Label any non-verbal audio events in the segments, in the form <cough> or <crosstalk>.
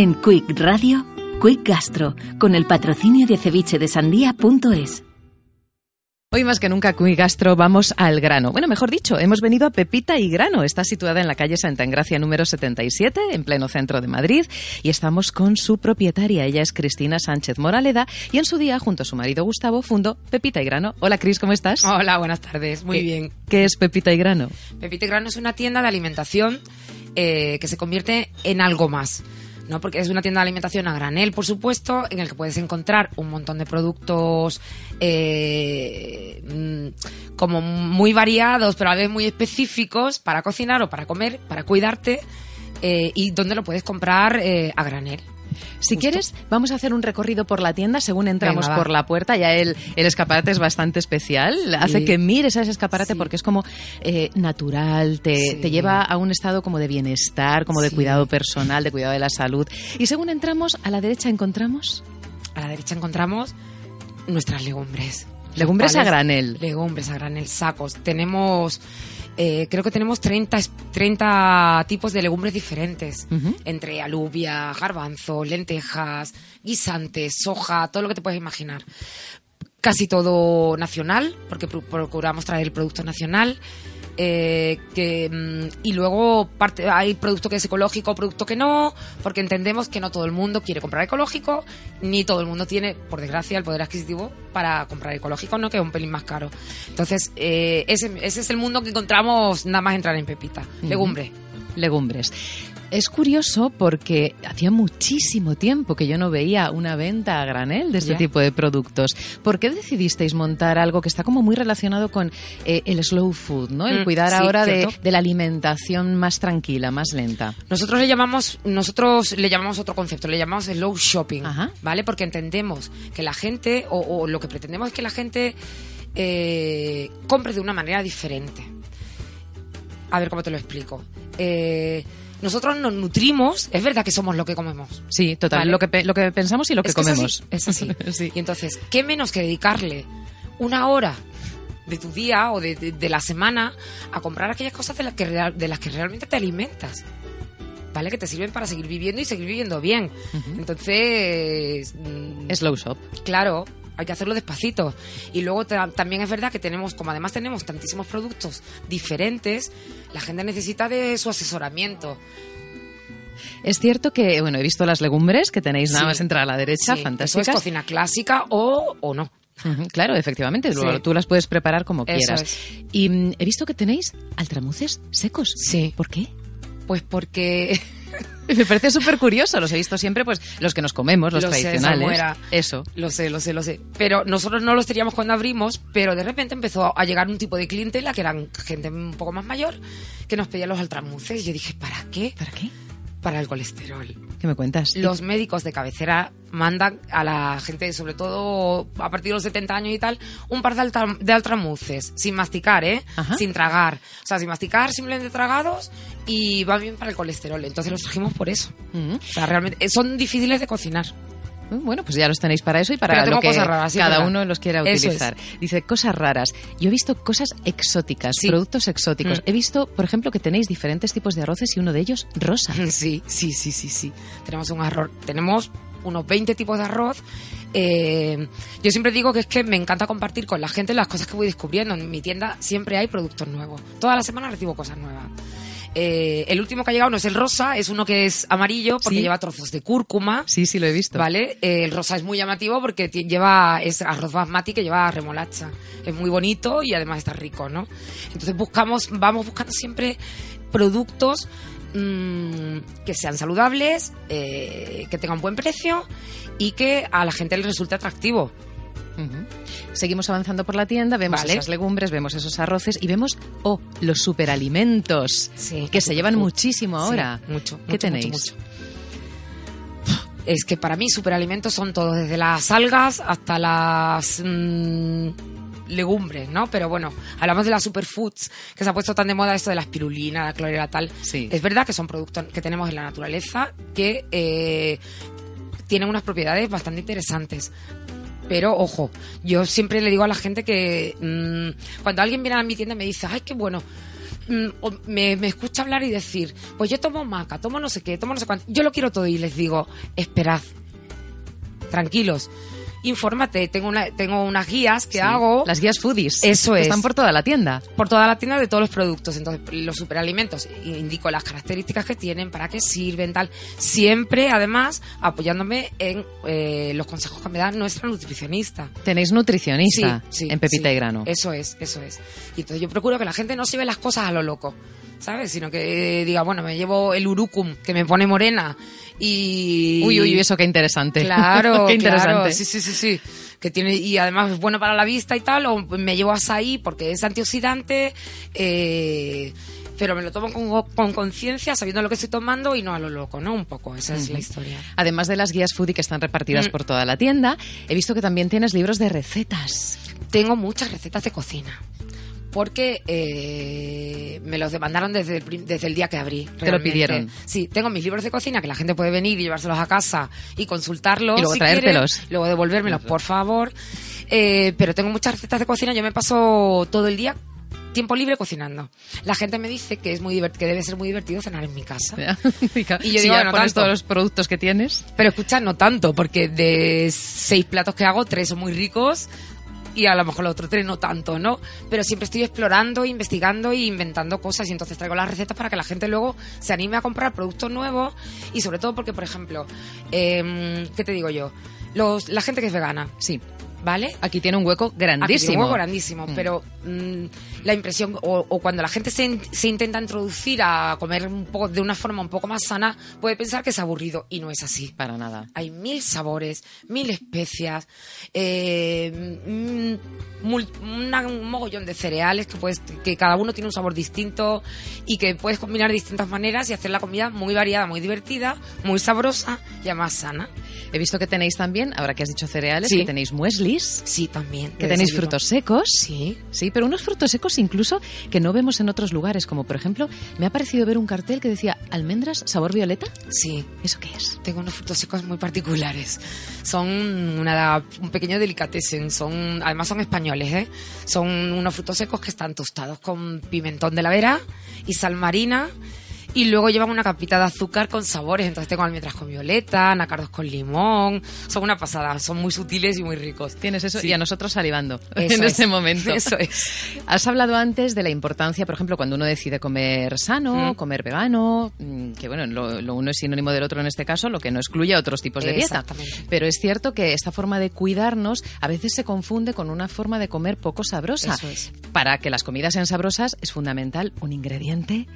En Quick Radio, Quick Gastro, con el patrocinio de cevichedesandía.es. Hoy más que nunca, Quick Gastro, vamos al grano. Bueno, mejor dicho, hemos venido a Pepita y Grano. Está situada en la calle Santa Engracia número 77, en pleno centro de Madrid, y estamos con su propietaria. Ella es Cristina Sánchez Moraleda, y en su día, junto a su marido Gustavo, fundó Pepita y Grano. Hola, Cris, ¿cómo estás? Hola, buenas tardes. Muy ¿Qué- bien. ¿Qué es Pepita y Grano? Pepita y Grano es una tienda de alimentación eh, que se convierte en algo más. ¿No? Porque es una tienda de alimentación a granel, por supuesto, en el que puedes encontrar un montón de productos eh, mm, como muy variados, pero a vez muy específicos para cocinar o para comer, para cuidarte, eh, y donde lo puedes comprar eh, a granel. Si Justo. quieres, vamos a hacer un recorrido por la tienda según entramos Venga, va. por la puerta. Ya el, el escaparate es bastante especial. Hace que mires a ese escaparate Sí. porque es como eh, natural, te, Sí. te lleva a un estado como de bienestar, como de cuidado personal, de cuidado de la salud. Y según entramos, a la derecha encontramos A la derecha encontramos nuestras legumbres. legumbres a granel. Legumbres a granel, sacos. Tenemos, eh, creo que tenemos 30, es- 30 tipos de legumbres diferentes. Entre alubia, garbanzo, lentejas, guisantes, soja, todo lo que te puedes imaginar. Casi todo nacional, porque pro- procuramos traer el producto nacional. Eh, que, mm, y luego parte, hay producto que es ecológico, producto que no, porque entendemos que no todo el mundo quiere comprar ecológico, ni todo el mundo tiene, por desgracia, el poder adquisitivo para comprar ecológico, ¿no? que es un pelín más caro. Entonces, eh, ese, ese es el mundo que encontramos nada más entrar en Pepita. Legumbre. Legumbres. Es curioso porque hacía muchísimo tiempo que yo no veía una venta a granel de este tipo de productos. ¿Por qué decidisteis montar algo que está como muy relacionado con eh, el slow food, ¿no? El Mm, cuidar sí, ahora de, la alimentación más tranquila, más lenta. Nosotros le llamamos, nosotros le llamamos otro concepto, le llamamos slow shopping, Ajá. ¿vale? Porque entendemos que la gente, o, o lo que pretendemos es que la gente eh, compre de una manera diferente. A ver cómo te lo explico. Eh, nosotros nos nutrimos, es verdad que somos lo que comemos. Sí, total. Vale. Lo, que, lo que pensamos y lo que Es que es comemos. así, Es así. <laughs> Sí. Y entonces, ¿qué menos que dedicarle una hora de tu día o de, de- de la semana a comprar aquellas cosas de las, que real- de las que realmente te alimentas? ¿Vale? Que te sirven para seguir viviendo y seguir viviendo bien. Entonces, mm, Slow shop. claro, hay que hacerlo despacito. Y luego ta- también es verdad que tenemos, como además tenemos tantísimos productos diferentes, la gente necesita de su asesoramiento. Es cierto que, bueno, he visto las legumbres que tenéis nada Sí. más entrar a la derecha, Sí, fantásticas. Eso es cocina clásica o, o no. Claro, efectivamente, Sí. luego tú las puedes preparar como Eso quieras. es. Y mm, he visto que tenéis altramuces secos. Sí. ¿Por qué? Pues porque <laughs> Me parece súper curioso, los he visto siempre, pues los que nos comemos, los Lo sé, tradicionales. Salmuera. Eso. Lo sé, lo sé, lo sé. Pero nosotros no los teníamos cuando abrimos, pero de repente empezó a llegar un tipo de clientela que eran gente un poco más mayor que nos pedía los altramuces. Y yo dije, ¿para qué? ¿Para qué? Para el colesterol. ¿Qué me cuentas? Los médicos de cabecera mandan a la gente, sobre todo a partir de los 70 años y tal, un par de, altra- de altramuces, sin masticar, ¿eh? Ajá. Sin tragar. O sea, sin masticar, simplemente tragados y va bien para el colesterol. Entonces los trajimos por eso. O sea, realmente eh, son difíciles de cocinar. Bueno, pues ya los tenéis para eso y para lo que raras, sí, cada verdad. uno los quiera utilizar. Dice cosas raras. Yo he visto cosas exóticas, Sí. productos exóticos. Mm. He visto, por ejemplo, que tenéis diferentes tipos de arroces y uno de ellos rosa. <laughs> Sí, sí, sí, sí, sí. Tenemos un arroz, tenemos unos 20 tipos de arroz. Eh, yo siempre digo que es que me encanta compartir con la gente las cosas que voy descubriendo. En mi tienda siempre hay productos nuevos. Toda la semana recibo cosas nuevas. Eh, el último que ha llegado no es el rosa, es uno que es amarillo porque Sí. lleva trozos de cúrcuma. Sí, sí, lo he visto. ¿Vale? Eh, el rosa es muy llamativo porque lleva, es arroz basmati que lleva remolacha. Es muy bonito y además está rico, ¿no? Entonces buscamos, vamos buscando siempre productos mm, que sean saludables, eh, que tengan buen precio y que a la gente le resulte atractivo. Seguimos avanzando por la tienda, vemos Vale. esas legumbres, vemos esos arroces y vemos, oh, los superalimentos, Sí, que se llevan muchísimo Sí, ahora. mucho. ¿Qué mucho, tenéis? mucho. Es que para mí superalimentos son todos, desde las algas hasta las mm, legumbres, ¿no? Pero bueno, hablamos de las superfoods, que se ha puesto tan de moda esto de la espirulina, la clorela, tal. Sí. Es verdad que son productos que tenemos en la naturaleza que eh, tienen unas propiedades bastante interesantes. Pero ojo, yo siempre le digo a la gente que mm, cuando alguien viene a mi tienda me dice, ay, qué bueno, mm, o me, me escucha hablar y decir, pues yo tomo maca, tomo no sé qué, tomo no sé cuánto, yo lo quiero todo y les digo, esperad, tranquilos, infórmate, tengo, una, tengo unas guías que Sí. hago Las guías foodies. Eso es. Están por toda la tienda. por toda la tienda de todos los productos. Entonces, los superalimentos, indico las características que tienen, para qué sirven, tal. Siempre, además, apoyándome en eh, los consejos que me da nuestra nutricionista. Tenéis nutricionista Sí, sí, en Pepita y Grano. Eso es, eso es. Y entonces yo procuro que la gente no se ve las cosas a lo loco, ¿sabes? Sino que diga, bueno, me llevo el urucum que me pone morena y... Uy, uy, eso qué interesante. Claro, <laughs> qué interesante. claro, sí, sí, sí, sí. Que tiene, y además es bueno para la vista y tal, o me llevo azaí porque es antioxidante, eh, pero me lo tomo con con conciencia, sabiendo lo que estoy tomando y no a lo loco, ¿no? Un poco, esa es la historia. Además de las guías foodie que están repartidas Mm. por toda la tienda, he visto que también tienes libros de recetas. Tengo muchas recetas de cocina. Porque eh, me los demandaron desde el, desde el día que abrí. lo realmente. pidieron. Sí, tengo mis libros de cocina que la gente puede venir y llevárselos a casa y consultarlos. Y luego si traértelos. luego devolvérmelos, por favor. Eh, pero tengo muchas recetas de cocina. Yo me paso todo el día tiempo libre cocinando. La gente me dice que es muy que debe ser muy divertido cenar en mi casa. <laughs> y yo digo, ya no pones tanto. todos los productos que tienes. Pero escucha, no tanto, porque de seis platos que hago, tres son muy ricos y a lo mejor los otros tres no tanto, ¿no? Pero siempre estoy explorando, investigando e inventando cosas y entonces traigo las recetas para que la gente luego se anime a comprar productos nuevos y sobre todo porque, por ejemplo, em, ¿qué te digo yo? Los, la gente que es vegana, Sí. ¿Vale? Aquí tiene un hueco Aquí tiene grandísimo. un hueco grandísimo, Mm. pero mm, la impresión, o, o cuando la gente se, in- se intenta introducir a comer un poco de una forma un poco más sana, puede pensar que es aburrido y no es así. Para nada. Hay mil sabores, mil especias, eh, mm, mul- una- un mogollón de cereales que puedes, que cada uno tiene un sabor distinto y que puedes combinar de distintas maneras y hacer la comida muy variada, muy divertida, muy sabrosa y además sana. He visto que tenéis también, ahora que has dicho cereales, Sí. que tenéis mueslis, Sí, también. que tenéis desayuno. frutos secos. Sí. Sí, pero unos frutos secos incluso que no vemos en otros lugares, como por ejemplo, me ha parecido ver un cartel que decía almendras sabor violeta. Sí, ¿Eso qué es? tengo unos frutos secos muy particulares. Son una, un pequeño delicatessen, son, además son españoles, ¿eh? Son unos frutos secos que están tostados con pimentón de la vera y sal marina. Y luego llevan una capita de azúcar con sabores. Entonces tengo almendras con violeta, nácardos con limón. Son una pasada, son muy sutiles y muy ricos. Tienes eso Sí. y a nosotros salivando <laughs> Eso en es. este momento. Eso es. <laughs> Has hablado antes de la importancia, por ejemplo, cuando uno decide comer sano, Mm. comer vegano, mm, que bueno, lo, lo uno es sinónimo del otro en este caso, lo que no excluye a otros tipos de dieta. Exactamente. Pero es cierto que esta forma de cuidarnos a veces se confunde con una forma de comer poco sabrosa. Eso es. Para que las comidas sean sabrosas es fundamental un ingrediente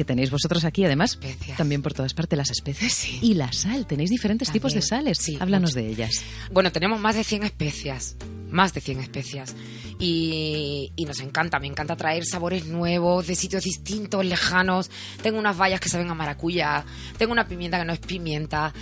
que tenéis vosotros aquí, además, Especias. también por todas partes las especies Sí. y la sal. Tenéis diferentes También. tipos de sales. Sí, Háblanos mucho. de ellas. Bueno, tenemos más de 100 especias, más de 100 especias. Y, y nos encanta, me encanta traer sabores nuevos, de sitios distintos, lejanos. Tengo unas bayas que saben a maracuyá, tengo una pimienta que no es pimienta,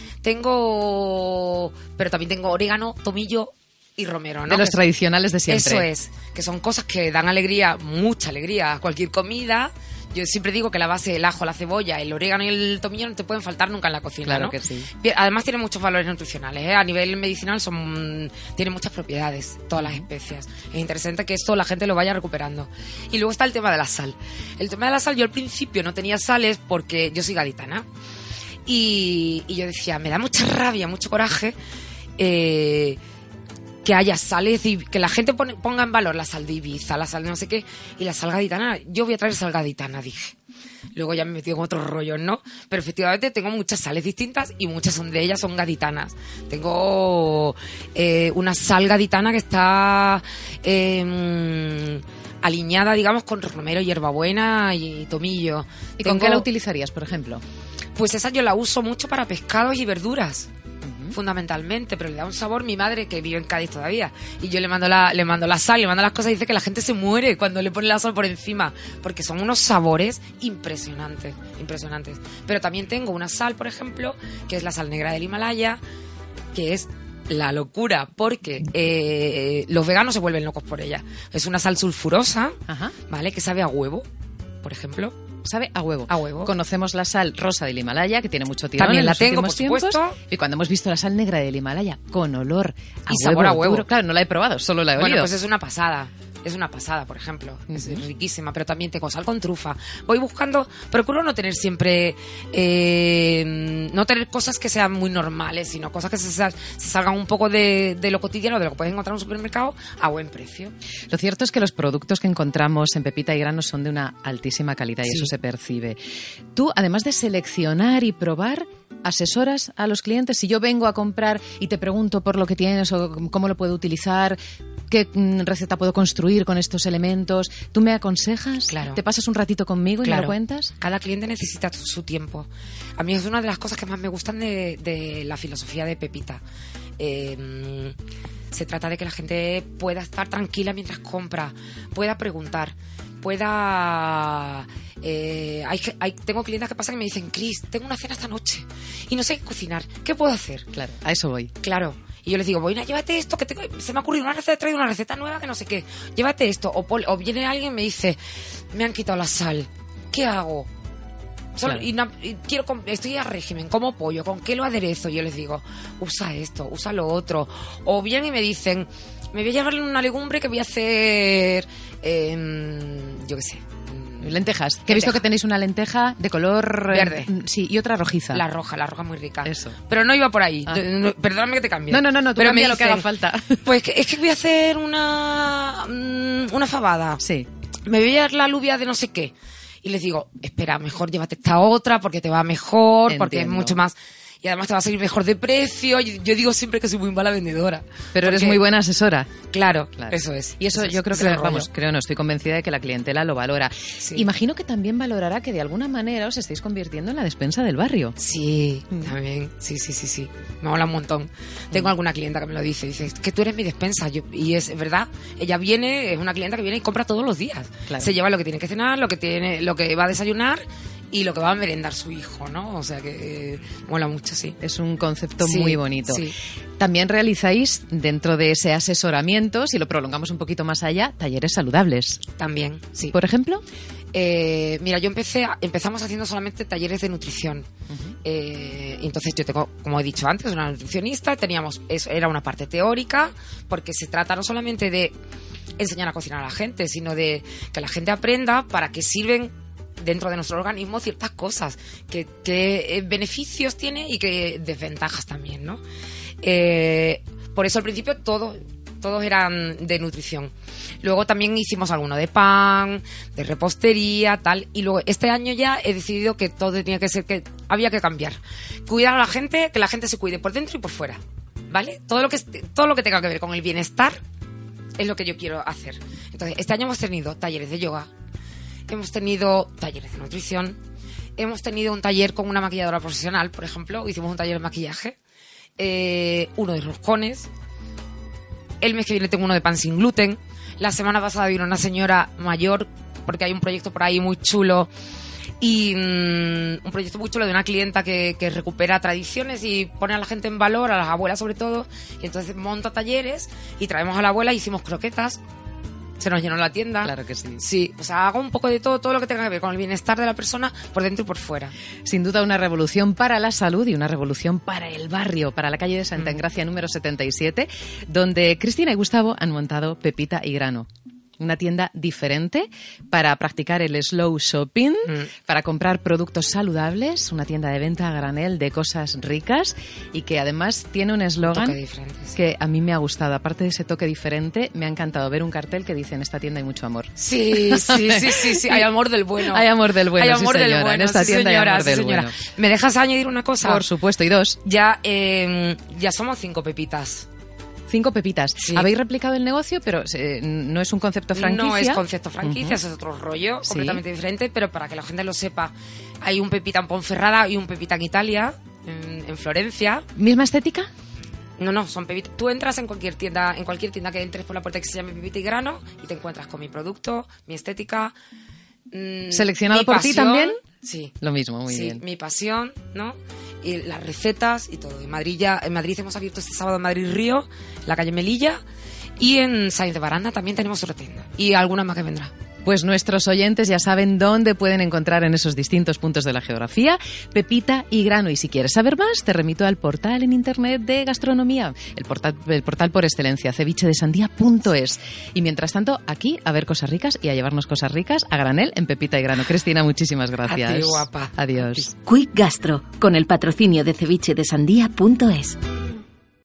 tengo... pero también tengo orégano, tomillo y romero, ¿no? De los Que- tradicionales de siempre. Eso es, que son cosas que dan alegría, mucha alegría a cualquier comida. Yo siempre digo que la base, el ajo, la cebolla, el orégano y el tomillo no te pueden faltar nunca en la cocina, Claro ¿no? que sí. Además tiene muchos valores nutricionales, ¿eh? a nivel medicinal son tiene muchas propiedades todas las especias. Es interesante que esto la gente lo vaya recuperando. Y luego está el tema de la sal. El tema de la sal, yo al principio no tenía sales porque yo soy gaditana. Y, y yo decía, me da mucha rabia, mucho coraje eh, que haya sales y que la gente pone- ponga en valor la sal de Ibiza, la sal de no sé qué, y la sal gaditana. Yo voy a traer sal gaditana, dije. Luego ya me metí en otros rollos, ¿no? Pero efectivamente tengo muchas sales distintas y muchas son de ellas son gaditanas. Tengo eh, una sal gaditana que está eh, alineada, digamos, con romero, hierbabuena y tomillo. ¿Y con qué la utilizarías, por ejemplo? Pues esa yo la uso mucho para pescados y verduras fundamentalmente, pero le da un sabor mi madre que vive en Cádiz todavía y yo le mando la le mando la sal, le mando las cosas y dice que la gente se muere cuando le pone la sal por encima, porque son unos sabores impresionantes, impresionantes. Pero también tengo una sal, por ejemplo, que es la sal negra del Himalaya, que es la locura, porque eh, los veganos se vuelven locos por ella. Es una sal sulfurosa, Ajá. ¿vale? Que sabe a huevo, por ejemplo. Sabe a huevo. A huevo. Conocemos la sal rosa del Himalaya, que tiene mucho tirón También en la los tengo, por tiempos. supuesto. Y cuando hemos visto la sal negra del Himalaya con olor a Y huevo, sabor a huevo. duro, claro, no la he probado, solo la he Bueno, olido. pues es una pasada. Es una pasada, por ejemplo. Es riquísima, pero también tengo sal con trufa. Voy buscando, procuro no tener siempre, eh, no tener cosas que sean muy normales, sino cosas que se, sal- se salgan un poco de, de lo cotidiano, de lo que puedes encontrar en un supermercado, a buen precio. Lo cierto es que los productos que encontramos en Pepita y Grano son de una altísima calidad y eso se percibe. Tú, además de seleccionar y probar, asesoras a los clientes. Si yo vengo a comprar y te pregunto por lo que tienes o cómo lo puedo utilizar, qué mm, receta puedo construir con estos elementos, ¿tú me aconsejas? Claro. ¿Te pasas un ratito conmigo y me lo cuentas? Cada cliente necesita su, su tiempo. A mí es una de las cosas que más me gustan de, de la filosofía de Pepita. Eh, se trata de que la gente pueda estar tranquila mientras compra, pueda preguntar, pueda... eh, hay, hay- tengo clientes que pasan y me dicen, Cris, tengo una cena esta noche y no sé qué cocinar, ¿qué puedo hacer? Claro, a eso voy. Claro. Y yo les digo, bueno, llévate esto, que tengo- se me ha ocurrido una receta, he traído una receta nueva que no sé qué. Llévate esto. O, viene alguien y me dice, me han quitado la sal. ¿Qué hago? Solo- Claro. y quiero estoy a régimen, como pollo, ¿con qué lo aderezo? Yo les digo, usa esto, usa lo otro. O bien y me dicen, me voy a llevar una legumbre que voy a hacer, em, yo qué sé, mm, Lentejas. Que he visto que tenéis una lenteja de color... eh, Verde. Sí, y otra rojiza. la roja, la roja muy rica. Eso. Pero no iba por ahí. Ah. No- perdóname que te cambie. No, no, no, no, tú Pero me lo que haga falta. <laughs> Pues que- es que voy a hacer una mm, una fabada. Sí. Me voy a dar la alubia de no sé qué. Y les digo, espera, mejor llévate esta otra porque te va mejor, porque es mucho más... Y además te va a salir mejor de precio. Yo, yo digo siempre que soy muy mala vendedora. Pero eres Porque- muy buena asesora. Claro, Claro. eso es. Y eso es, yo creo que, vamos, creo no, estoy convencida de que la clientela lo valora. Imagino que también valorará que de alguna manera os estáis convirtiendo en la despensa del barrio. Sí, Mm. también. Sí, sí, sí, sí. Me mola un montón. Tengo alguna clienta que me lo dice. Dice, "Es que tú eres mi despensa. Yo- y es verdad. Ella viene, es una clienta que viene y compra todos los días. Claro. Se lleva lo que tiene que cenar, lo que tiene, lo que va a desayunar y lo que va a merendar su hijo, ¿no? O sea que eh, mola mucho, sí. Es un concepto Sí, muy bonito. sí. También realizáis, dentro de ese asesoramiento, si lo prolongamos un poquito más allá, talleres saludables. También, sí. Por ejemplo, Eh, mira, yo empecé, a- empezamos haciendo solamente talleres de nutrición. Eh, entonces yo tengo, como he dicho antes, una nutricionista, teníamos, eso era una parte teórica, porque se trata no solamente de enseñar a cocinar a la gente, sino de que la gente aprenda para qué sirven dentro de nuestro organismo ciertas cosas, qué qué, eh, beneficios tiene y qué desventajas también, ¿no? Eh, por eso al principio todo, todos eran de nutrición. Luego también hicimos alguno de pan, de repostería, tal. Y luego este año ya he decidido que todo tenía que ser que había que cambiar. Cuidar a la gente, que la gente se cuide por dentro y por fuera. ¿Vale? Todo lo que todo lo que tenga que ver con el bienestar es lo que yo quiero hacer. Entonces, este año hemos tenido talleres de yoga, hemos tenido talleres de nutrición, hemos tenido un taller con una maquilladora profesional, por ejemplo, hicimos un taller de maquillaje, eh, uno de roscones, el mes que viene tengo uno de pan sin gluten, la semana pasada vino una señora mayor, porque hay un proyecto por ahí muy chulo, y mm, un proyecto muy chulo de una clienta que, que recupera tradiciones y pone a la gente en valor, a las abuelas sobre todo, y entonces monta talleres y traemos a la abuela, hicimos croquetas, se nos llenó la tienda. Claro que sí. Sí, o sea, hago un poco de todo, todo lo que tenga que ver con el bienestar de la persona por dentro y por fuera. sin duda una revolución para la salud y una revolución para el barrio, para la calle de Mm. Santa Engracia número 77, donde Cristina y Gustavo han montado Pepita y Grano. Una tienda diferente para practicar el slow shopping, Mm. para comprar productos saludables, una tienda de venta a granel de cosas ricas y que además tiene un eslogan sí. que a mí me ha gustado. Aparte de ese toque diferente, me ha encantado ver un cartel que dice en esta tienda hay mucho amor. Sí, <laughs> sí, sí, sí, sí, hay amor del bueno. Hay amor del bueno, Hay sí, amor del bueno. En esta sí, tienda hay señora, amor del señora. bueno. ¿Me dejas añadir una cosa? Por supuesto, y dos, Ya, eh, ya somos cinco pepitas. Cinco pepitas. Sí. Habéis replicado el negocio, pero eh, no es un concepto franquicia. No es concepto franquicia, Ujú. es otro rollo Sí. completamente diferente, pero para que la gente lo sepa, hay un pepita en Ponferrada y un pepita en Italia, en, en Florencia. ¿Misma estética? No, no, son pepitas. Tú entras en cualquier tienda, en cualquier tienda que entres por la puerta que se llame Pepita y Grano y te encuentras con mi producto, mi estética. mm, ¿Seleccionado mi por ti también? Sí. Lo mismo, muy sí, bien. mi pasión, ¿no? Y las recetas y todo. En Madrid ya, en Madrid hemos abierto este sábado en Madrid Río, la calle Melilla, y en Sáenz de Baranda también tenemos otra tienda. Y alguna más que vendrá. Pues nuestros oyentes ya saben dónde pueden encontrar en esos distintos puntos de la geografía pepita y grano. Y si quieres saber más, te remito al portal en internet de gastronomía, el portal, el portal por excelencia, cevichedesandía.es. Y mientras tanto, aquí a ver cosas ricas y a llevarnos cosas ricas a granel en pepita y grano. Cristina, muchísimas gracias. A ti, guapa. Adiós. Quick Gastro, con el patrocinio de cevichedesandía.es.